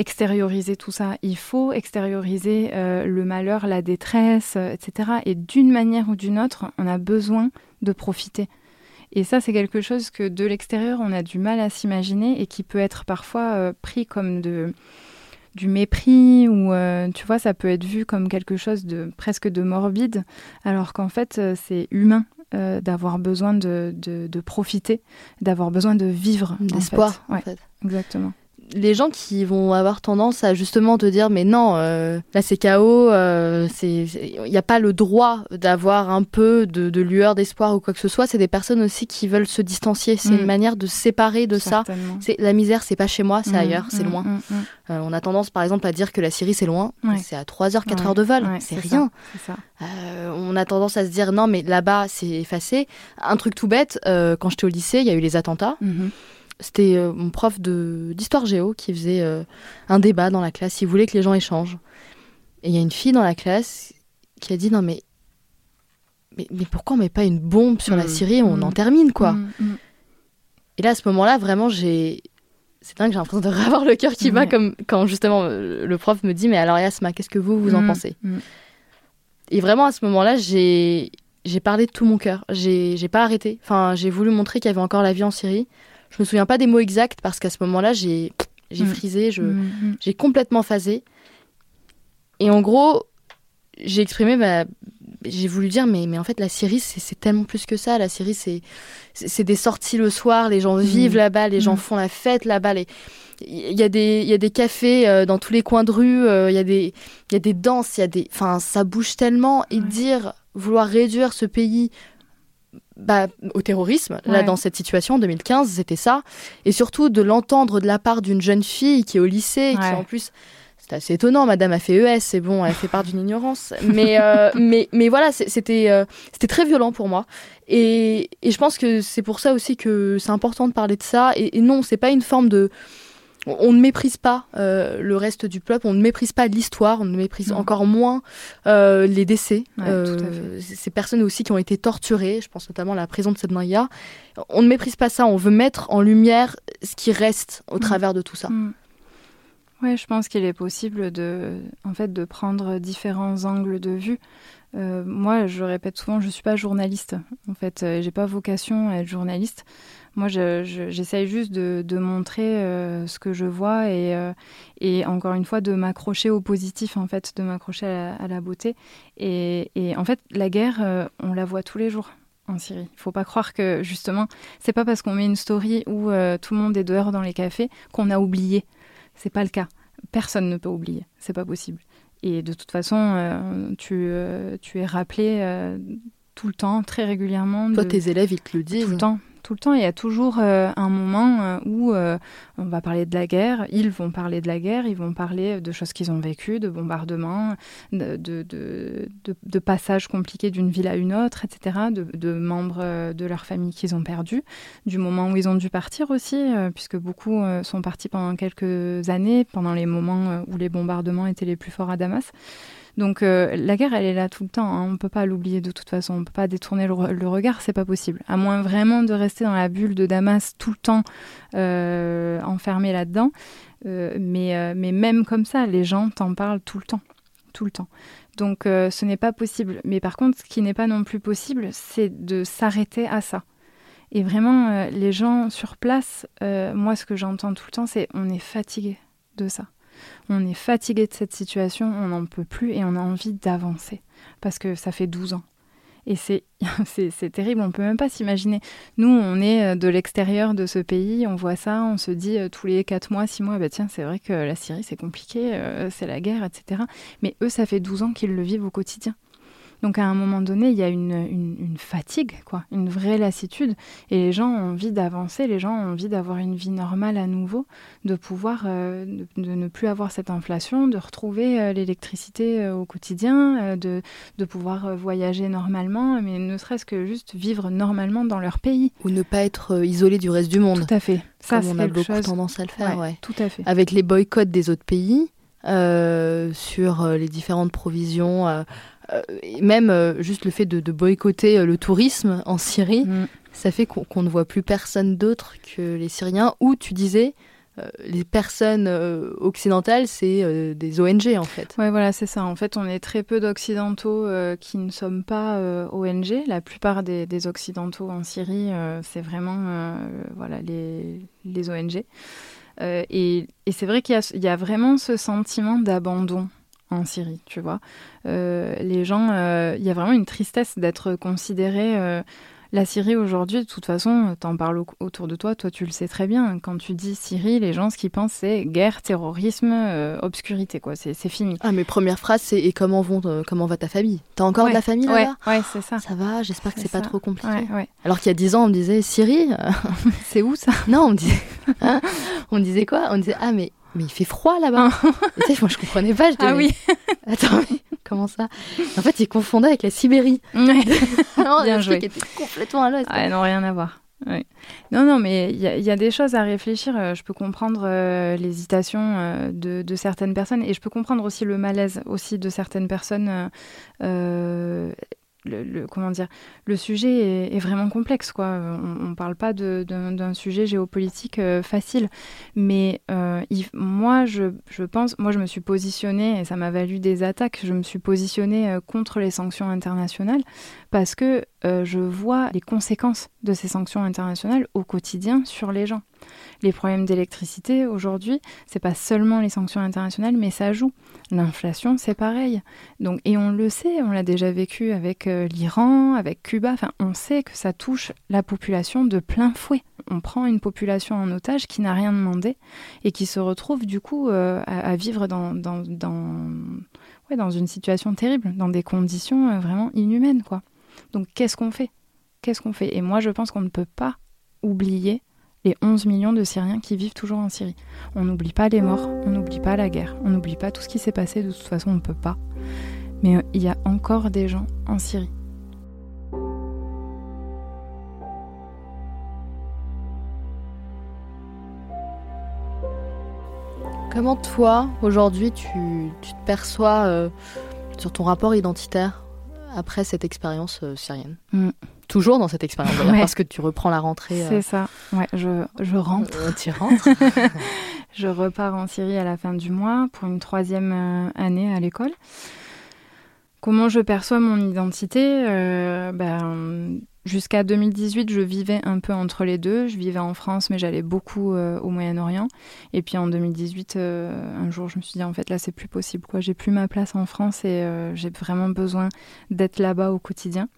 extérioriser tout ça. Il faut extérioriser euh, le malheur, la détresse, etc. Et d'une manière ou d'une autre, on a besoin de profiter. Et ça, c'est quelque chose que de l'extérieur, on a du mal à s'imaginer et qui peut être parfois euh, pris comme de, du mépris ou, euh, tu vois, ça peut être vu comme quelque chose de presque de morbide, alors qu'en fait, euh, c'est humain. d'avoir besoin de, de, profiter, d'avoir besoin de vivre. D'espoir, en fait. Exactement les gens qui vont avoir tendance à justement te dire mais non euh, là c'est chaos euh, c'est il n'y a pas le droit d'avoir un peu de, lueur d'espoir ou quoi que ce soit. C'est des personnes aussi qui veulent se distancier. C'est une mm. manière de se séparer de ça. C'est la misère c'est pas chez moi c'est mm, ailleurs c'est mm, loin euh, on a tendance par exemple à dire que la Syrie c'est loin. C'est à 3 heures 4 heures de vol. C'est rien. on a tendance à se dire non mais là-bas c'est effacé. Un truc tout bête quand j'étais au lycée il y a eu les attentats. Mm-hmm. C'était euh, mon prof d'histoire géo qui faisait euh, un débat dans la classe. Il voulait que les gens échangent. Et il y a une fille dans la classe qui a dit non mais mais, pourquoi on met pas une bombe sur la mm. Syrie On en mm. termine quoi. Mm, et là à ce moment-là vraiment j'ai c'est dingue j'ai l'impression de revoir le cœur qui bat comme quand justement euh, le prof me dit mais alors Yasma qu'est-ce que vous vous en pensez Et vraiment à ce moment-là j'ai j'ai parlé de tout mon cœur. J'ai pas arrêté. Enfin j'ai voulu montrer qu'il y avait encore la vie en Syrie. Je me souviens pas des mots exacts parce qu'à ce moment-là, j'ai j'ai mm. frisé, je, mm, mm. j'ai complètement phasé. Et en gros, j'ai exprimé, bah, j'ai voulu dire, mais, mais en fait, la Syrie, c'est tellement plus que ça. La Syrie, c'est des sorties le soir, les gens vivent là-bas, les gens font la fête là-bas. Il y, a des, il y a des cafés euh, dans tous les coins de rue, euh, il y, a des, y a des danses, il y a des. Enfin, ça bouge tellement. Et dire, vouloir réduire ce pays bah, au terrorisme, là, dans cette situation, en 2015, c'était ça. Et surtout de l'entendre de la part d'une jeune fille qui est au lycée, qui en plus. C'est assez étonnant, madame a fait ES, c'est bon, elle fait part d'une ignorance. Mais, euh, mais, mais voilà, c'était euh, c'était très violent pour moi. Et, et je pense que c'est pour ça aussi que c'est important de parler de ça. Et, et non, c'est pas une forme de on ne méprise pas euh, le reste du peuple, on ne méprise pas l'histoire, on ne méprise encore moins euh, les décès. Euh, ces personnes aussi qui ont été torturées, je pense notamment à la prison de Sednaya. On ne méprise pas ça, on veut mettre en lumière ce qui reste au mm. travers de tout ça. Mm. Ouais, je pense qu'il est possible de, en fait, de prendre différents angles de vue. moi, je répète souvent, je suis pas journaliste. En fait, j'ai pas vocation à être journaliste. Moi, j'essaye juste de, montrer euh, ce que je vois et, euh, et encore une fois de m'accrocher au positif, en fait, de m'accrocher à, la beauté. Et, et, en fait, la guerre, euh, on la voit tous les jours en Syrie. Il faut pas croire que justement, c'est pas parce qu'on met une story où tout le monde est dehors dans les cafés qu'on a oublié. C'est pas le cas. Personne ne peut oublier. C'est pas possible. Et de toute façon, tu, tu es rappelé tout le temps, très régulièrement. Toi, tes élèves, ils te le disent. Tout le temps tout le temps. Il y a toujours euh, un moment euh, où euh, on va parler de la guerre, ils vont parler de la guerre, ils vont parler de choses qu'ils ont vécues, de bombardements, de, de, passages compliqués d'une ville à une autre, etc., de, membres de leur famille qu'ils ont perdus, du moment où ils ont dû partir aussi, puisque beaucoup sont partis pendant quelques années, pendant les moments où les bombardements étaient les plus forts à Damas. Donc euh, la guerre, elle est là tout le temps. Hein. On ne peut pas l'oublier de toute façon. On ne peut pas détourner le, le regard, c'est pas possible. À moins vraiment de rester dans la bulle de Damas tout le temps euh, enfermé là-dedans. Euh, mais, mais même comme ça, les gens t'en parlent tout le temps. Tout le temps. Donc ce n'est pas possible. Mais par contre, ce qui n'est pas non plus possible, c'est de s'arrêter à ça. Et vraiment, les gens sur place, moi, ce que j'entends tout le temps, c'est on est fatigué de ça on est fatigué de cette situation, on n'en peut plus et on a envie d'avancer parce que ça fait 12 ans. Et c'est, c'est, terrible, on peut même pas s'imaginer. Nous, on est euh, de l'extérieur de ce pays, on voit ça, on se dit euh, tous les 4 mois, 6 mois, bah tiens, c'est vrai que la Syrie, c'est compliqué, euh, c'est la guerre, etc. Mais eux, ça fait 12 ans qu'ils le vivent au quotidien. Donc à un moment donné, il y a une, une, fatigue, quoi, une vraie lassitude. Et les gens ont envie d'avancer, les gens ont envie d'avoir une vie normale à nouveau, de pouvoir euh, de, ne plus avoir cette inflation, de retrouver euh, l'électricité euh, au quotidien, de, de pouvoir voyager normalement, mais ne serait-ce que juste vivre normalement dans leur pays. Ou ne pas être isolé du reste du monde. Tout à fait. Ça, Comme on a beaucoup tendance à le faire. Ouais, Tout à fait. Avec les boycotts des autres pays. sur les différentes provisions euh, même euh, juste le fait de, boycotter euh, le tourisme en Syrie, mm. ça fait qu'on ne voit plus personne d'autre que les Syriens. Ou tu disais, les personnes occidentales, c'est des ONG en fait. Oui, voilà, c'est ça. En fait, on est très peu d'occidentaux qui ne sommes pas ONG. La plupart des, occidentaux en Syrie, c'est vraiment voilà, les, les ONG. et, et c'est vrai qu'il y, y, a vraiment ce sentiment d'abandon en Syrie, tu vois. Euh, les gens, euh, il y a vraiment une tristesse d'être considéré. Euh, la Syrie aujourd'hui, de toute façon, t'en parles autour de toi, toi tu le sais très bien. Quand tu dis Syrie, les gens, ce qu'ils pensent, c'est guerre, terrorisme, obscurité, quoi. C'est fini. Ah, mes premières phrases, c'est et comment, vont, comment va ta famille? T'as encore de la famille là-bas? Ouais, c'est ça. Ça va, j'espère que c'est pas trop compliqué. Alors qu'il y a dix ans, on me disait Syrie? C'est où ça? Non, on me disait. on disait quoi? On disait Ah, mais mais il fait froid là-bas. tu sais, moi je comprenais pas. Je ah oui. Attends, comment ça? En fait, il confondait avec la Sibérie. non, Bien joué. Qui était complètement à l'ouest. Ah, non, rien à voir. Non, non, mais il y, a des choses à réfléchir. Euh, je peux comprendre euh, l'hésitation euh, de, de, certaines personnes et je peux comprendre aussi le malaise aussi de certaines personnes le, le sujet est, vraiment complexe. Quoi. On ne parle pas d'un sujet géopolitique euh, facile. Mais euh, moi, je, pense, moi, je me suis positionnée, et ça m'a valu des attaques, je me suis positionnée euh, contre les sanctions internationales parce que je vois les conséquences de ces sanctions internationales au quotidien sur les gens. Les problèmes d'électricité aujourd'hui, c'est pas seulement les sanctions internationales, mais ça joue. L'inflation, c'est pareil. Donc, et on le sait, on l'a déjà vécu avec euh, l'Iran, avec Cuba. Enfin, on sait que ça touche la population de plein fouet. On prend une population en otage qui n'a rien demandé et qui se retrouve du coup euh, à, vivre dans, dans, une situation terrible, dans des conditions euh, vraiment inhumaines, quoi. Donc, qu'est-ce qu'on fait? Qu'est-ce qu'on fait? Et moi, je pense qu'on ne peut pas oublier les 11 millions de Syriens qui vivent toujours en Syrie. On n'oublie pas les morts, on n'oublie pas la guerre, on n'oublie pas tout ce qui s'est passé, de toute façon on ne peut pas. Mais euh, il y a encore des gens en Syrie. Comment toi, aujourd'hui, tu, te perçois euh, sur ton rapport identitaire? Après cette expérience euh, syrienne mm toujours dans cette expérience parce que tu reprends la rentrée. C'est euh, ça. Ouais, je, je rentre. Euh, tu rentres. je repars en Syrie à la fin du mois pour une troisième année à l'école. Comment je perçois mon identité ben, Jusqu'à 2018, je vivais un peu entre les deux. Je vivais en France, mais j'allais beaucoup au Moyen-Orient. Et puis en 2018, un jour, je me suis dit, en fait, là, c'est plus possible. Quoi. J'ai plus ma place en France et j'ai vraiment besoin d'être là-bas au quotidien.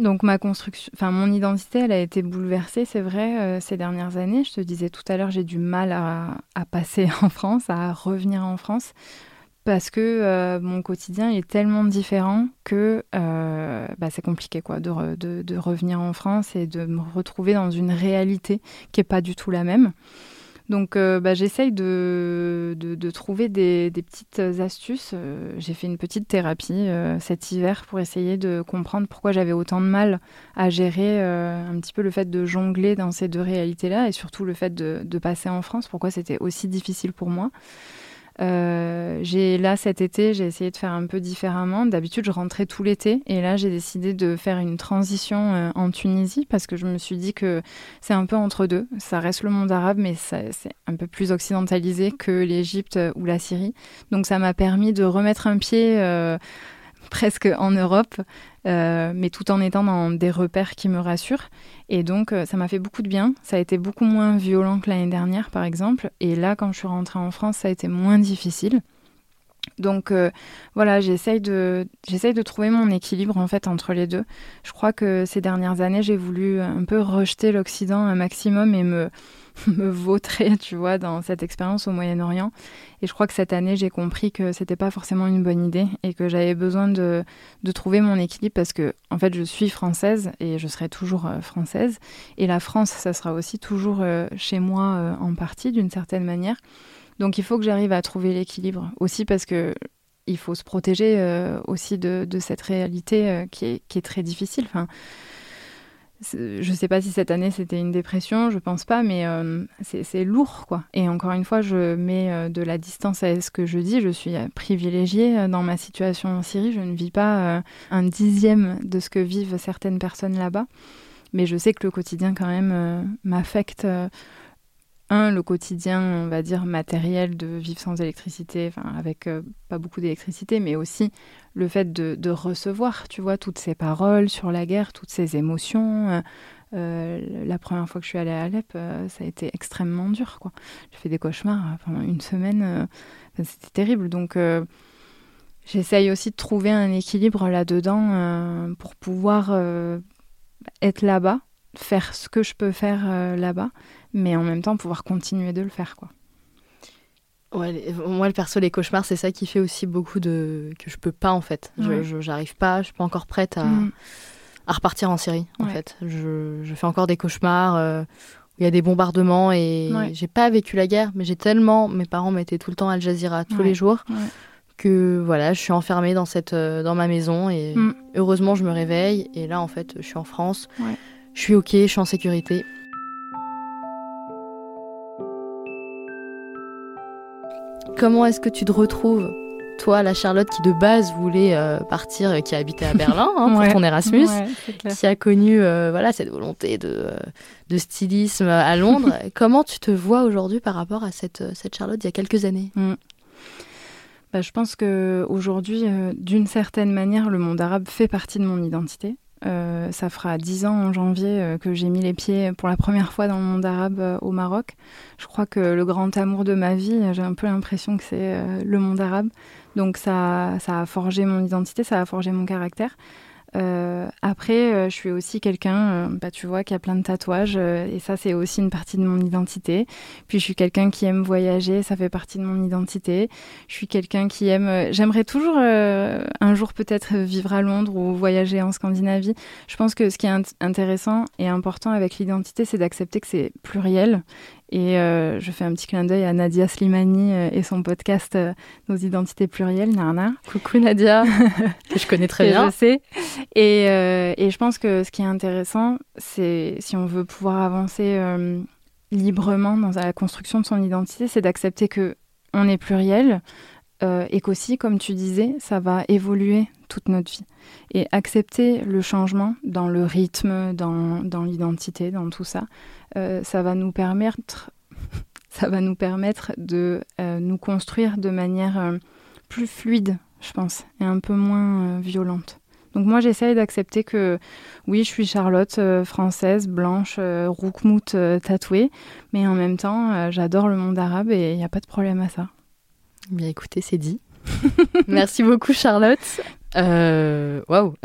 Donc ma construction, enfin mon identité, elle a été bouleversée, c'est vrai, euh, ces dernières années. Je te disais tout à l'heure, j'ai du mal à, passer en France, à revenir en France, parce que euh, mon quotidien est tellement différent que euh, bah, c'est compliqué quoi, de, de, revenir en France et de me retrouver dans une réalité qui n'est pas du tout la même. Donc euh, bah, j'essaye de, de, trouver des, des, petites astuces. J'ai fait une petite thérapie cet hiver pour essayer de comprendre pourquoi j'avais autant de mal à gérer un petit peu le fait de jongler dans ces deux réalités-là et surtout le fait de passer en France, pourquoi c'était aussi difficile pour moi. Euh, j'ai là cet été, j'ai essayé de faire un peu différemment. D'habitude, je rentrais tout l'été et là, j'ai décidé de faire une transition euh, en Tunisie parce que je me suis dit que c'est un peu entre deux. Ça reste le monde arabe, mais c'est un peu plus occidentalisé que l'Égypte ou la Syrie. Donc, ça m'a permis de remettre un pied. Presque en Europe, euh, mais tout en étant dans des repères qui me rassurent. Et donc, euh, ça m'a fait beaucoup de bien. Ça a été beaucoup moins violent que l'année dernière, par exemple. Et là, quand je suis rentrée en France, ça a été moins difficile. Donc euh, voilà, j'essaye de, j'essaye de trouver mon équilibre en fait entre les deux. Je crois que ces dernières années, j'ai voulu un peu rejeter l'Occident un maximum et me, me vautrer, tu vois, dans cette expérience au Moyen-Orient. Et je crois que cette année, j'ai compris que c'était pas forcément une bonne idée et que j'avais besoin de, de, trouver mon équilibre parce que, en fait, je suis française et je serai toujours euh, française. Et la France, ça sera aussi toujours euh, chez moi euh, en partie, d'une certaine manière. Donc, il faut que j'arrive à trouver l'équilibre aussi parce que il faut se protéger aussi de, de, cette réalité qui, est, qui, est, très difficile. Je sais pas si cette année c'était une dépression, je pense pas, mais euh, c'est lourd quoi. Et encore une fois, je mets euh, de la distance à ce que je dis. Je suis euh, privilégiée dans ma situation en Syrie. Je ne vis pas un dixième de ce que vivent certaines personnes là-bas, mais je sais que le quotidien quand même m'affecte un, le quotidien, on va dire, matériel de vivre sans électricité, avec euh, pas beaucoup d'électricité, mais aussi le fait de, recevoir, tu vois, toutes ces paroles sur la guerre, toutes ces émotions. Euh, euh, la première fois que je suis allée à Alep, ça a été extrêmement dur, quoi. J'ai fait des cauchemars pendant une semaine, c'était terrible. Donc, j'essaye aussi de trouver un équilibre là-dedans pour pouvoir être là-bas, faire ce que je peux faire là-bas mais en même temps pouvoir continuer de le faire quoi. Ouais, moi le perso les cauchemars c'est ça qui fait aussi beaucoup de que je peux pas en fait. Je j'arrive pas, je suis pas encore prête à, mm. à repartir en Syrie en fait. Je, je, fais encore des cauchemars. Euh, il y a des bombardements et j'ai pas vécu la guerre, mais j'ai tellement mes parents mettaient tout le temps Al Jazeera tous les jours que voilà, je suis enfermée dans cette euh, dans ma maison et mm. heureusement je me réveille et là en fait je suis en France. Je suis OK, je suis en sécurité. Comment est-ce que tu te retrouves toi, la Charlotte qui de base voulait euh, partir, euh, qui a habité à Berlin hein, pour ton Erasmus, qui a connu euh, voilà cette volonté de, de stylisme à Londres. Comment tu te vois aujourd'hui par rapport à cette, cette Charlotte il y a quelques années? Mm. bah, Je pense que aujourd'hui, d'une certaine manière, le monde arabe fait partie de mon identité. Euh, ça fera dix ans en janvier euh, que j'ai mis les pieds pour la première fois dans le monde arabe euh, au Maroc. Je crois que le grand amour de ma vie, j'ai un peu l'impression que c'est le monde arabe. Donc ça, ça a forgé mon identité, ça a forgé mon caractère. Euh, après, euh, je suis aussi quelqu'un, euh, bah, tu vois, qui a plein de tatouages, et ça, c'est aussi une partie de mon identité. Puis, je suis quelqu'un qui aime voyager, ça fait partie de mon identité. Je suis quelqu'un qui aime. J'aimerais toujours un jour peut-être vivre à Londres ou voyager en Scandinavie. Je pense que ce qui est intéressant et important avec l'identité, c'est d'accepter que c'est pluriel et euh, je fais un petit clin d'œil à Nadia Slimani euh, et son podcast euh, Nos identités plurielles, Narna. Coucou Nadia, que je connais très bien. Je sais. Et, et, je pense que ce qui est intéressant, c'est si on veut pouvoir avancer librement dans la construction de son identité, c'est d'accepter que on est pluriel et qu'aussi, comme tu disais, ça va évoluer toute notre vie. Et accepter le changement dans le rythme, dans, l'identité, dans tout ça, euh, ça va nous permettre, ça va nous permettre de euh, nous construire de manière euh, plus fluide, je pense, et un peu moins violente. Donc moi j'essaye d'accepter que oui je suis Charlotte française, blanche, roukmout, tatouée, mais en même temps j'adore le monde arabe et il n'y a pas de problème à ça. Bien écoutez c'est dit. Merci beaucoup Charlotte. Waouh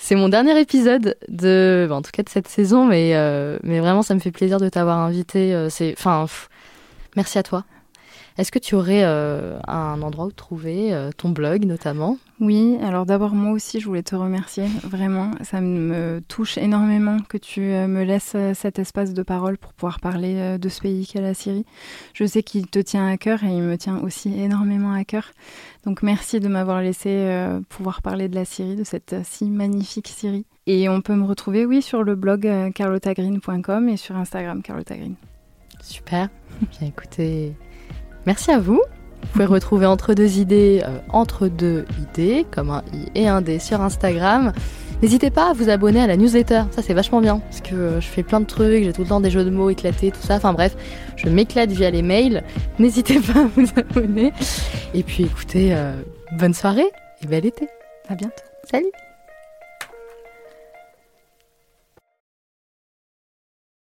C'est mon dernier épisode de, en cas de cette saison, mais, euh, mais vraiment, ça me fait plaisir de t'avoir invité. Euh, c'est, enfin, merci à toi. Est-ce que tu aurais euh, un endroit où trouver ton blog notamment? Oui, alors d'abord moi aussi je voulais te remercier, vraiment, ça me touche énormément que tu me laisses cet espace de parole pour pouvoir parler de ce pays qu'est la Syrie. Je sais qu'il te tient à cœur et il me tient aussi énormément à cœur. Donc merci de m'avoir laissé euh, pouvoir parler de la Syrie, de cette euh, si magnifique Syrie. Et on peut me retrouver, oui, sur le blog euh, carlotagreen.com et sur Instagram carlotagreen. Super. Bien écoutez, merci à vous. Vous pouvez retrouver Entre deux idées, Entre deux idées, comme un i et un d sur Instagram. N'hésitez pas à vous abonner à la newsletter, ça c'est vachement bien, parce que euh, je fais plein de trucs, j'ai tout le temps des jeux de mots éclatés, tout ça, enfin bref, je m'éclate via les mails, n'hésitez pas à vous abonner. Et puis écoutez, euh, bonne soirée et bel été. À bientôt. Salut